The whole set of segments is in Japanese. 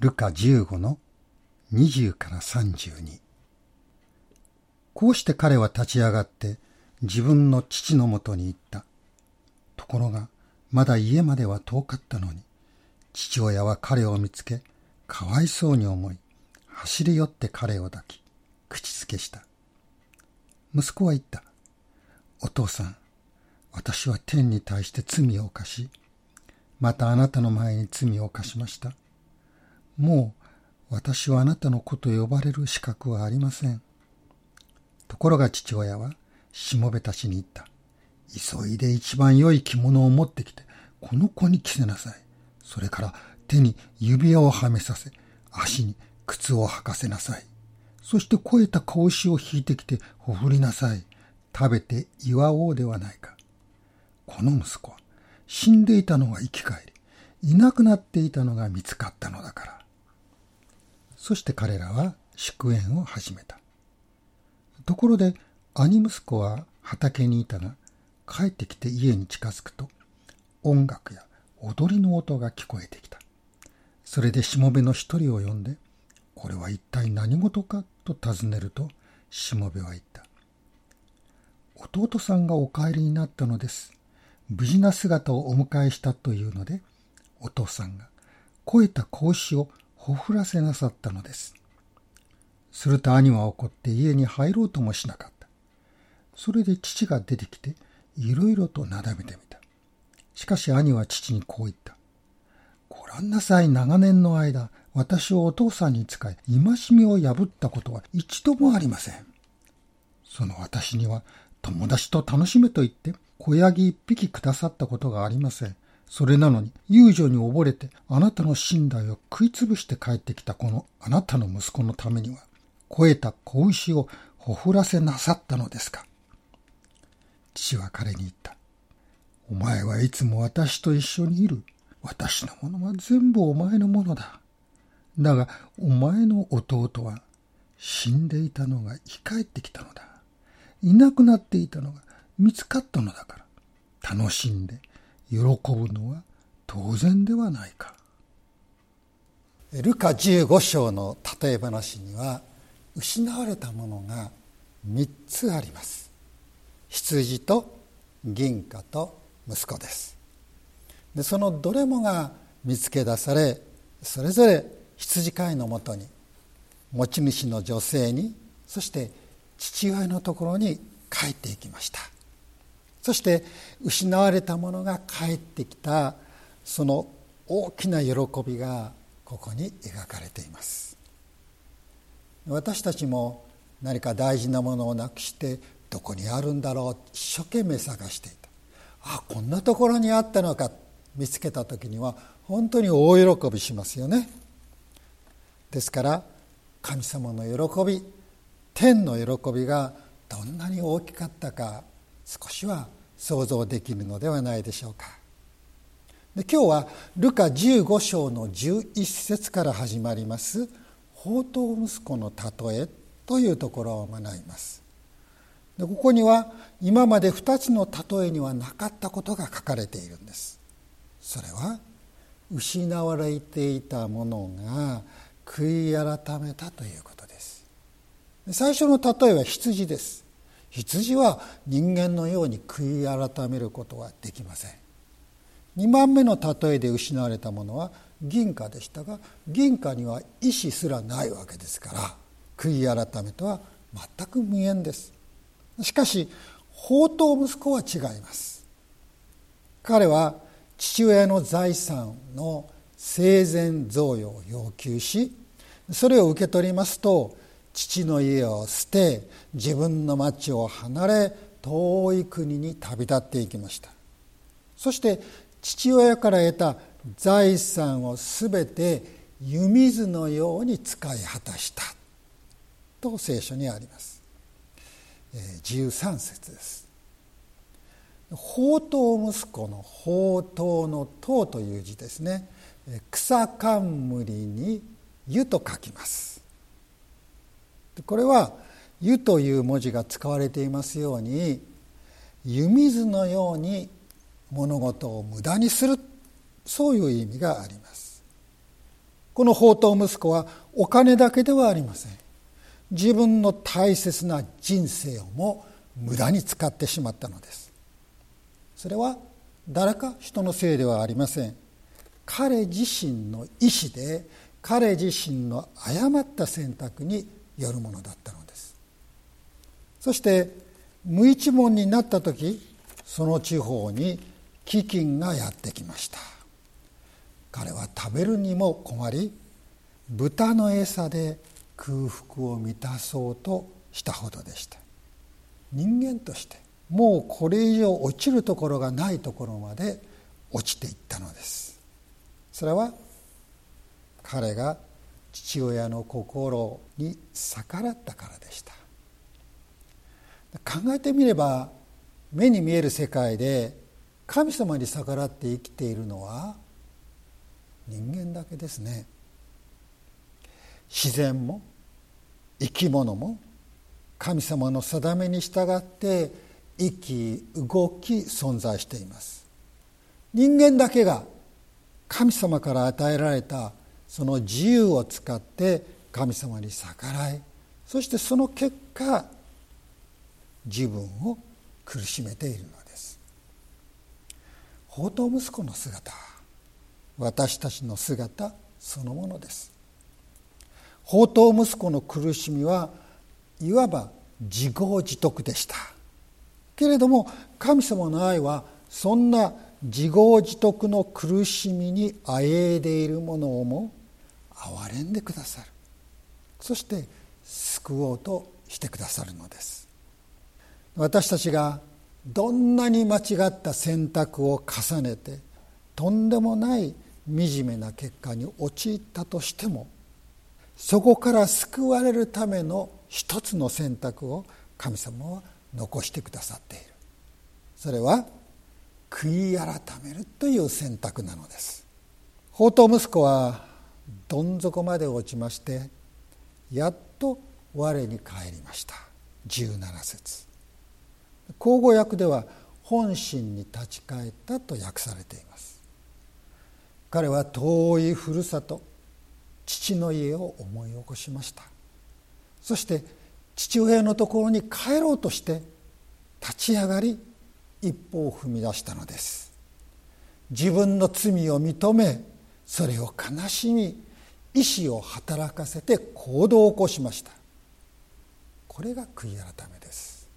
ルカ15の20から32。こうして彼は立ち上がって自分の父のもとに行った。ところが、まだ家までは遠かったのに、父親は彼を見つけ、かわいそうに思い、走り寄って彼を抱き、口づけした。息子は言った。お父さん、私は天に対して罪を犯し、またあなたの前に罪を犯しました。もう私はあなたの子と呼ばれる資格はありません。ところが父親はしもべたちに言った。急いで一番良い着物を持ってきて、この子に着せなさい。それから手に指輪をはめさせ、足に靴を履かせなさい。そして肥えた子牛を引いてきてほふりなさい。食べて祝おうではないか。この息子は死んでいたのが生き返り、いなくなっていたのが見つかったのだから。そして彼らは祝宴を始めた。ところで兄息子は畑にいたが、帰ってきて家に近づくと、音楽や踊りの音が聞こえてきた。それでしもべの一人を呼んで、これは一体何事かと尋ねると、しもべは言った。弟さんがお帰りになったのです。無事な姿をお迎えしたというので、お父さんが肥えた格子をほふらせなさったのです。すると兄は怒って家に入ろうともしなかった。それで父が出てきて、いろいろとなだめてみた。しかし兄は父にこう言った。ご覧なさい、長年の間、私をお父さんに使い、戒めを破ったことは一度もありません。その私には、友達と楽しめと言って、小ヤギ一匹くださったことがありません。それなのに、遊女に溺れて、あなたの寝台を食いつぶして帰ってきたこのあなたの息子のためには、肥えた子牛をほふらせなさったのですか？父は彼に言った。お前はいつも私と一緒にいる。私のものは全部お前のものだ。だが、お前の弟は死んでいたのが生き返ってきたのだ。いなくなっていたのが見つかったのだから、楽しんで喜ぶのは当然ではないか。ルカ15章の例え話には、失われたものが3つあります。羊と銀貨と息子です。でそのどれもが見つけ出され、それぞれ羊飼いのもとに、持ち主の女性に、そして父親のところに帰っていきました。そして失われたものが帰ってきたその大きな喜びがここに描かれています。私たちも何か大事なものをなくしてどこにあるんだろう一生懸命探していた。あこんなところにあったのか。見つけた時には本当に大喜びしますよね。ですから神様の喜び天の喜びがどんなに大きかったか少しは想像できるのではないでしょうか。で今日はルカ15章の11節から始まります「宝刀息子の例え」というところを学びます。でここには今まで2つの例えにはなかったことが書かれているんです。それは失われていたものが悔い改めたということです。最初の例えは羊です。羊は人間のように悔い改めることはできません。2番目の例えで失われたものは銀貨でしたが銀貨には意志すらないわけですから悔い改めとは全く無縁です。しかし宝刀息子は違います。彼は父親の財産の生前贈与を要求しそれを受け取りますと父の家を捨て自分の町を離れ遠い国に旅立っていきました。そして父親から得た財産を全て湯水のように使い果たした。と聖書にあります。13節です。宝刀息子の宝刀の刀という字ですね。草冠に湯と書きます。これは「湯」という文字が使われていますように湯水のように物事を無駄にするそういう意味があります。この宝刀息子はお金だけではありません。自分の大切な人生をも無駄に使ってしまったのです。それは誰か人のせいではありません。彼自身の意思で彼自身の誤った選択によるものだったのです。そして無一文になった時その地方に飢饉がやってきました。彼は食べるにも困り豚の餌で空腹を満たそうとしたほどでした。人間としてもうこれ以上落ちるところがないところまで落ちていったのです。それは彼が父親の心に逆らったからでした。考えてみれば目に見える世界で神様に逆らって生きているのは人間だけですね。自然も生き物も神様の定めに従って生き動き存在しています。人間だけが神様から与えられたその自由を使って神様に逆らいそしてその結果自分を苦しめているのです。宝刀息子の姿私たちの姿そのものです。宝刀息子の苦しみはいわば自業自得でした。けれども神様の愛はそんな自業自得の苦しみにあえいでいるものをも憐れんでくださる。そして救おうとしてくださるのです。私たちがどんなに間違った選択を重ねてとんでもない惨めな結果に陥ったとしてもそこから救われるための一つの選択を神様は残してくださっている。それは悔い改めるという選択なのです。宝刀息子はどん底まで落ちましてやっと我に帰りました。17節。口語訳では本心に立ち返ったと訳されています。彼は遠いふるさと父の家を思い起こしました。そして父親のところに帰ろうとして立ち上がり一歩を踏み出したのです。自分の罪を認めそれを悲しみ意志を働かせて行動を起こしました。これが悔い改めです。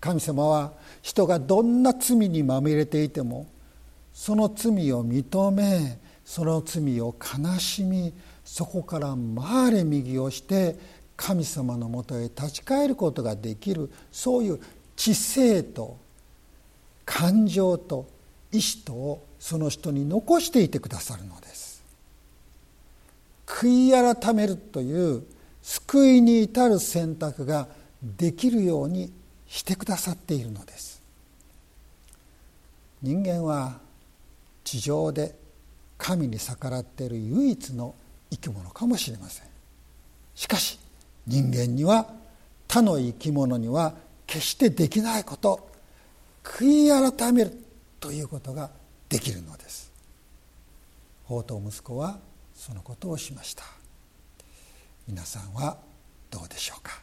神様は人がどんな罪にまみれていてもその罪を認めその罪を悲しみそこから回れ右をして神様のもとへ立ち返ることができるそういう知性と感情と意志とをその人に残していてくださるのです。悔い改めるという救いに至る選択ができるようにしてくださっているのです。人間は地上で神に逆らっている唯一の生き物かもしれません。しかし人間には他の生き物には決してできないこと。悔い改めるということができるのです。宝刀息子はそのことをしました。皆さんはどうでしょうか。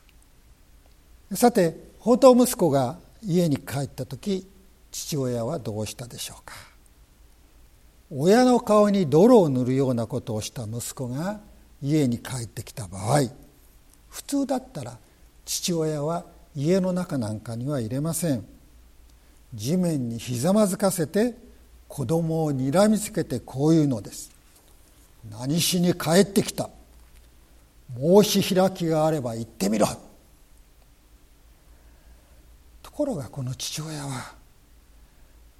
さて宝刀息子が家に帰った時父親はどうしたでしょうか。親の顔に泥を塗るようなことをした息子が家に帰ってきた場合普通だったら父親は家の中なんかには入れません。地面にひざまずかせて子供をにらみつけてこういうのです。何しに帰ってきた。申し開きがあれば言ってみろ。ところがこの父親は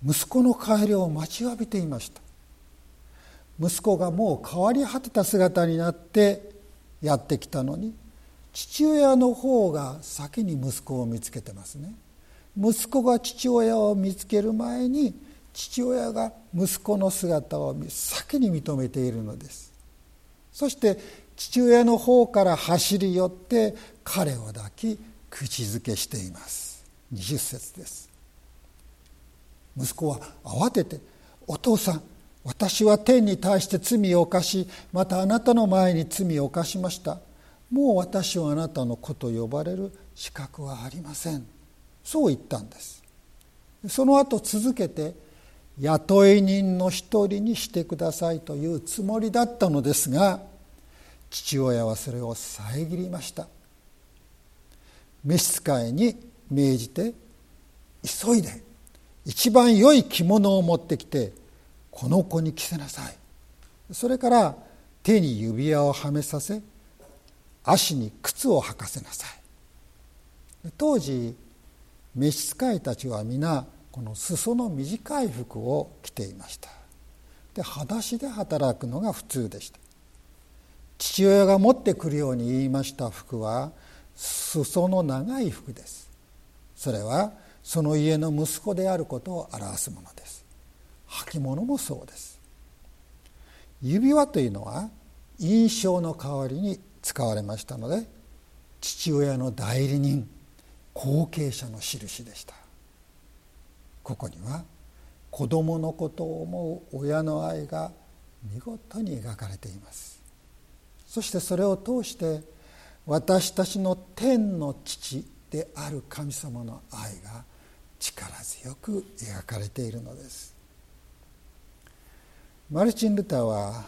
息子の帰りを待ちわびていました。息子がもう変わり果てた姿になってやってきたのに父親の方が先に息子を見つけてますね。息子が父親を見つける前に父親が息子の姿を先に認めているのです。そして父親の方から走り寄って彼を抱き口づけしています。20節です。息子は慌てて「お父さん私は天に対して罪を犯しまたあなたの前に罪を犯しました。もう私はあなたの子と呼ばれる資格はありません。そう言ったんです。その後続けて雇い人の一人にしてくださいというつもりだったのですが父親はそれを遮りました。召使いに命じて急いで一番良い着物を持ってきてこの子に着せなさい。それから手に指輪をはめさせ足に靴を履かせなさい。当時召使いたちは皆この裾の短い服を着ていました。で裸足で働くのが普通でした。父親が持ってくるように言いました服は裾の長い服です。それはその家の息子であることを表すものです。履物もそうです。指輪というのは印象の代わりに使われましたので父親の代理人後継者の印でした。ここには子供のことを思う親の愛が見事に描かれています。そしてそれを通して私たちの天の父である神様の愛が力強く描かれているのです。マルチン・ルターは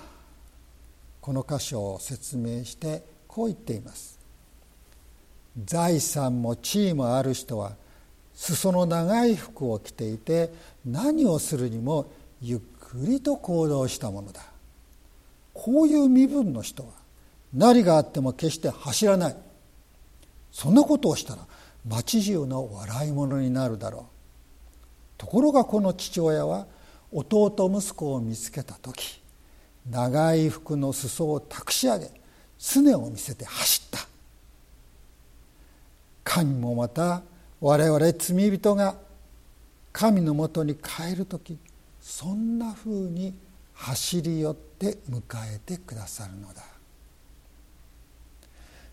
この箇所を説明してこう言っています。財産も地位もある人は裾の長い服を着ていて何をするにもゆっくりと行動したものだ。こういう身分の人は何があっても決して走らない。そんなことをしたら町中の笑い者になるだろう。ところがこの父親は弟息子を見つけた時長い服の裾を託し上げすねを見せて走った。神もまた我々罪人が神のもとに帰る時そんなふうに走り寄って迎えてくださるのだ。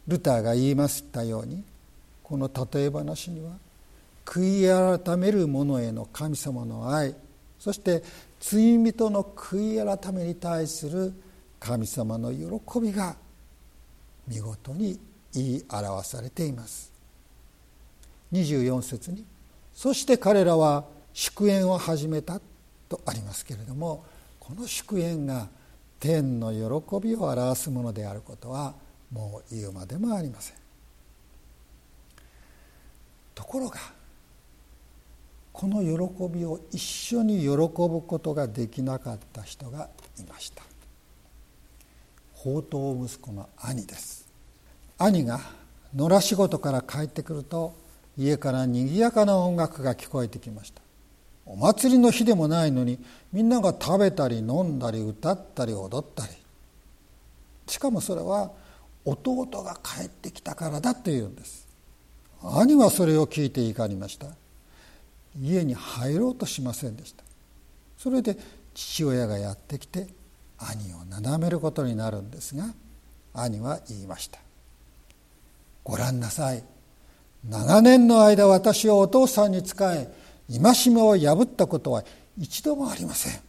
ルターが言いましたようにこの例え話には悔い改める者への神様の愛そして罪人の悔い改めに対する神様の喜びが見事に言い表されています。24節に「そして彼らは祝宴を始めた」とありますけれどもこの祝宴が天の喜びを表すものであることはもう言うまでもありません。ところがこの喜びを一緒に喜ぶことができなかった人がいました。宝刀息子の兄です。兄が野良仕事から帰ってくると家からにぎやかな音楽が聞こえてきました。お祭りの日でもないのにみんなが食べたり飲んだり歌ったり踊ったり。しかもそれは弟が帰ってきたからだというんです。兄はそれを聞いて怒りました。家に入ろうとしませんでした。それで父親がやってきて兄をなだめることになるんですが兄は言いました。ご覧なさい。長年の間私はお父さんに仕え戒めを破ったことは一度もありません。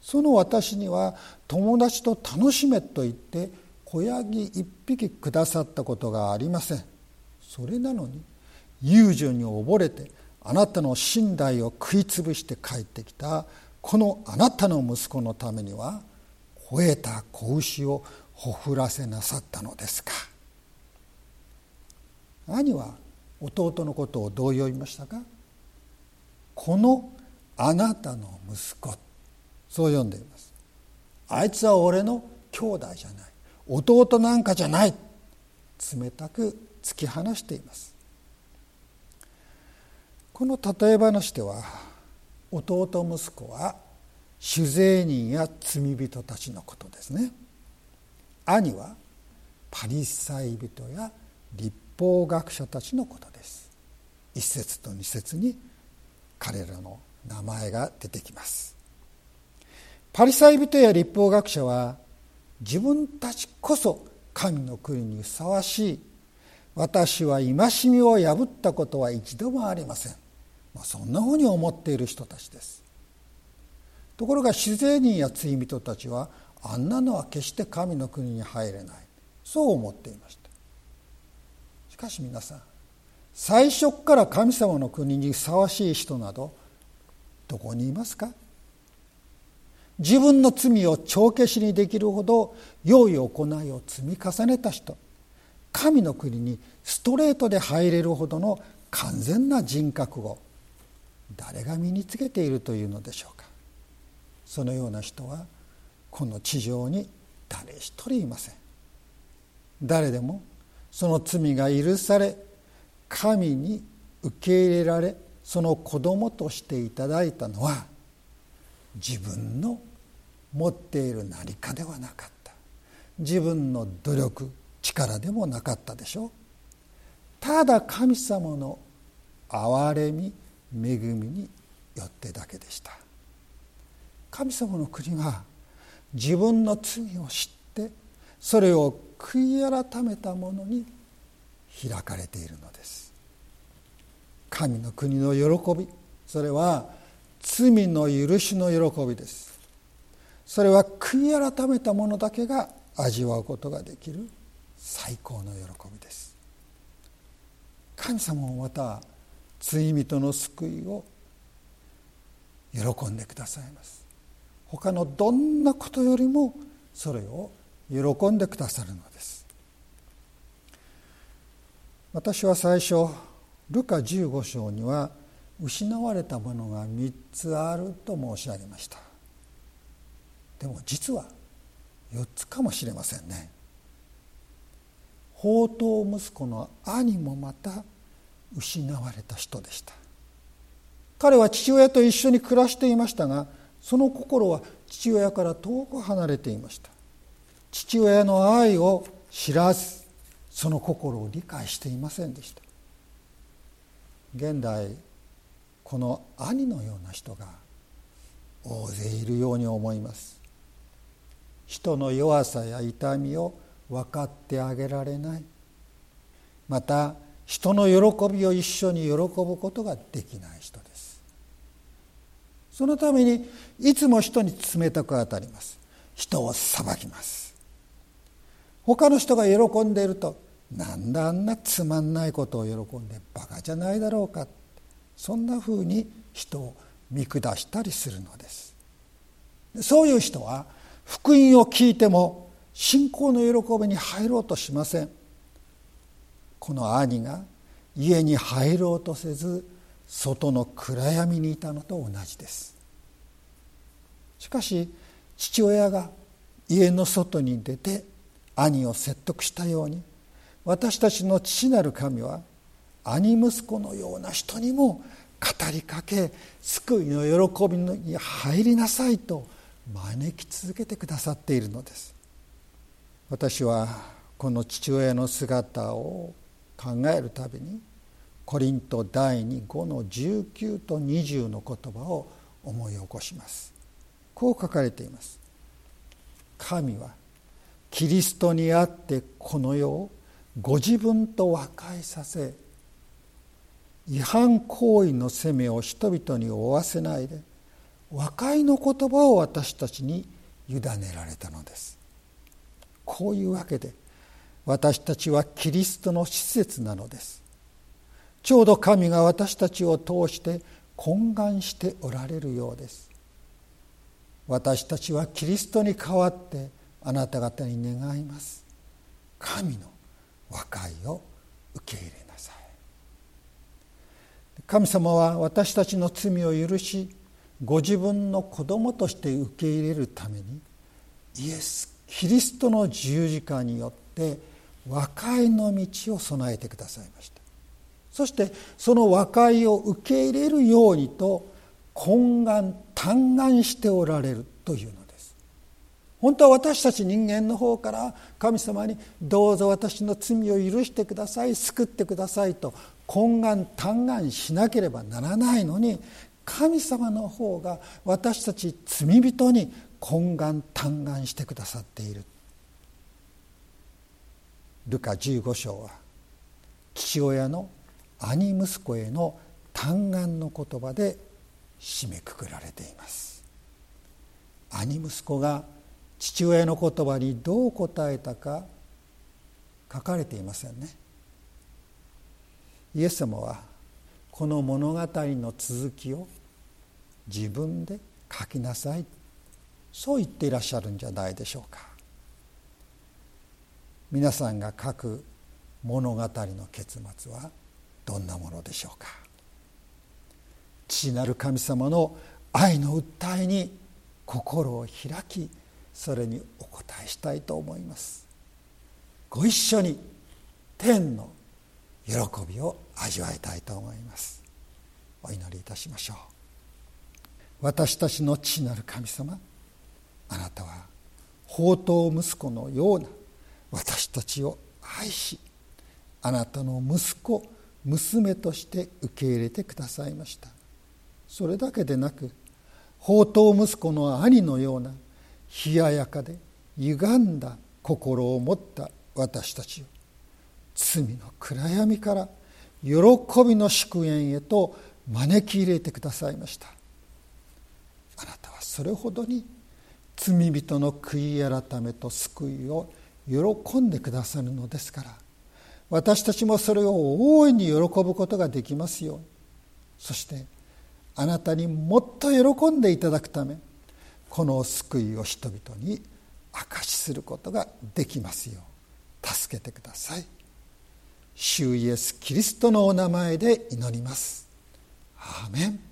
その私には友達と楽しめと言って子ヤギ一匹くださったことがありません。それなのに遊女に溺れてあなたの寝台を食い潰して帰ってきたこのあなたの息子のためには肥えた子牛をほふらせなさったのですか。兄は弟のことをどう呼びましたか？このあなたの息子。そう呼んでいます。あいつは俺の兄弟じゃない。弟なんかじゃない。冷たく突き放しています。この例え話では弟息子は酒税人や罪人たちのことですね。兄はパリサイ人や立法学者たちのことです。一節と二節に彼らの名前が出てきます。パリサイ人や立法学者は自分たちこそ神の国にふさわしい。私は戒めを破ったことは一度もありません、まあ、そんなふうに思っている人たちです。ところが自然人や罪人たちはあんなのは決して神の国に入れない。そう思っていました。かし皆さん最初から神様の国にふさわしい人などどこにいますか？自分の罪を帳消しにできるほど良い行いを積み重ねた人神の国にストレートで入れるほどの完全な人格を誰が身につけているというのでしょうか？そのような人はこの地上に誰一人いません。誰でもその罪が許され神に受け入れられその子供としていただいたのは自分の持っている何かではなかった。自分の努力力でもなかったでしょう。ただ神様の憐れみ恵みによってだけでした。神様の国は自分の罪を知ってそれを悔い改めた者に開かれているのです。神の国の喜びそれは罪の許しの喜びです。それは悔い改めた者だけが味わうことができる最高の喜びです。神様もまた罪人の救いを喜んでくださいます。他のどんなことよりもそれを喜んでくださるのです。私は最初ルカ15章には失われたものが3つあると申し上げました。でも実は4つかもしれませんね。宝刀息子の兄もまた失われた人でした。彼は父親と一緒に暮らしていましたがその心は父親から遠く離れていました。父親の愛を知らずその心を理解していませんでした。現代この兄のような人が大勢いるように思います。人の弱さや痛みを分かってあげられない。また人の喜びを一緒に喜ぶことができない人です。そのためにいつも人に冷たく当たります。人を裁きます。他の人が喜んでいるとなんだあんなつまんないことを喜んでバカじゃないだろうか。そんなふうに人を見下したりするのです。そういう人は福音を聞いても信仰の喜びに入ろうとしません。この兄が家に入ろうとせず外の暗闇にいたのと同じです。しかし父親が家の外に出て兄を説得したように私たちの父なる神は兄息子のような人にも語りかけ救いの喜びに入りなさいと招き続けてくださっているのです。私はこの父親の姿を考えるたびにコリント第25の19と20の言葉を思い起こします。こう書かれています。神はキリストにあってこの世をご自分と和解させ違反行為の責めを人々に負わせないで和解の言葉を私たちに委ねられたのです。こういうわけで私たちはキリストの施設なのです。ちょうど神が私たちを通して懇願しておられるようです。私たちはキリストに代わってあなた方に願います。神の和解を受け入れなさい。神様は私たちの罪を許しご自分の子供として受け入れるためにイエス・キリストの十字架によって和解の道を備えてくださいました。そしてその和解を受け入れるようにと懇願嘆願しておられるというの本当は私たち人間の方から神様にどうぞ私の罪を許してください救ってくださいと懇願嘆願しなければならないのに神様の方が私たち罪人に懇願嘆願してくださっている。ルカ15章は父親の兄息子への嘆願の言葉で締めくくられています。兄息子が父親の言葉にどう答えたか書かれていませんね。イエス様はこの物語の続きを自分で書きなさい。そう言っていらっしゃるんじゃないでしょうか。皆さんが書く物語の結末はどんなものでしょうか。父なる神様の愛の訴えに心を開きそれにお答えしたいと思います。ご一緒に天の喜びを味わいたいと思います。お祈りいたしましょう。私たちの父なる神様あなたは宝刀息子のような私たちを愛しあなたの息子娘として受け入れてくださいました。それだけでなく宝刀息子の兄のような冷ややかで歪んだ心を持った私たちを罪の暗闇から喜びの祝宴へと招き入れてくださいました。あなたはそれほどに罪人の悔い改めと救いを喜んでくださるのですから私たちもそれを大いに喜ぶことができますように。そしてあなたにもっと喜んでいただくためこの救いを人々に証しすることができますよう助けてください。主イエス・キリストのお名前で祈ります。アーメン。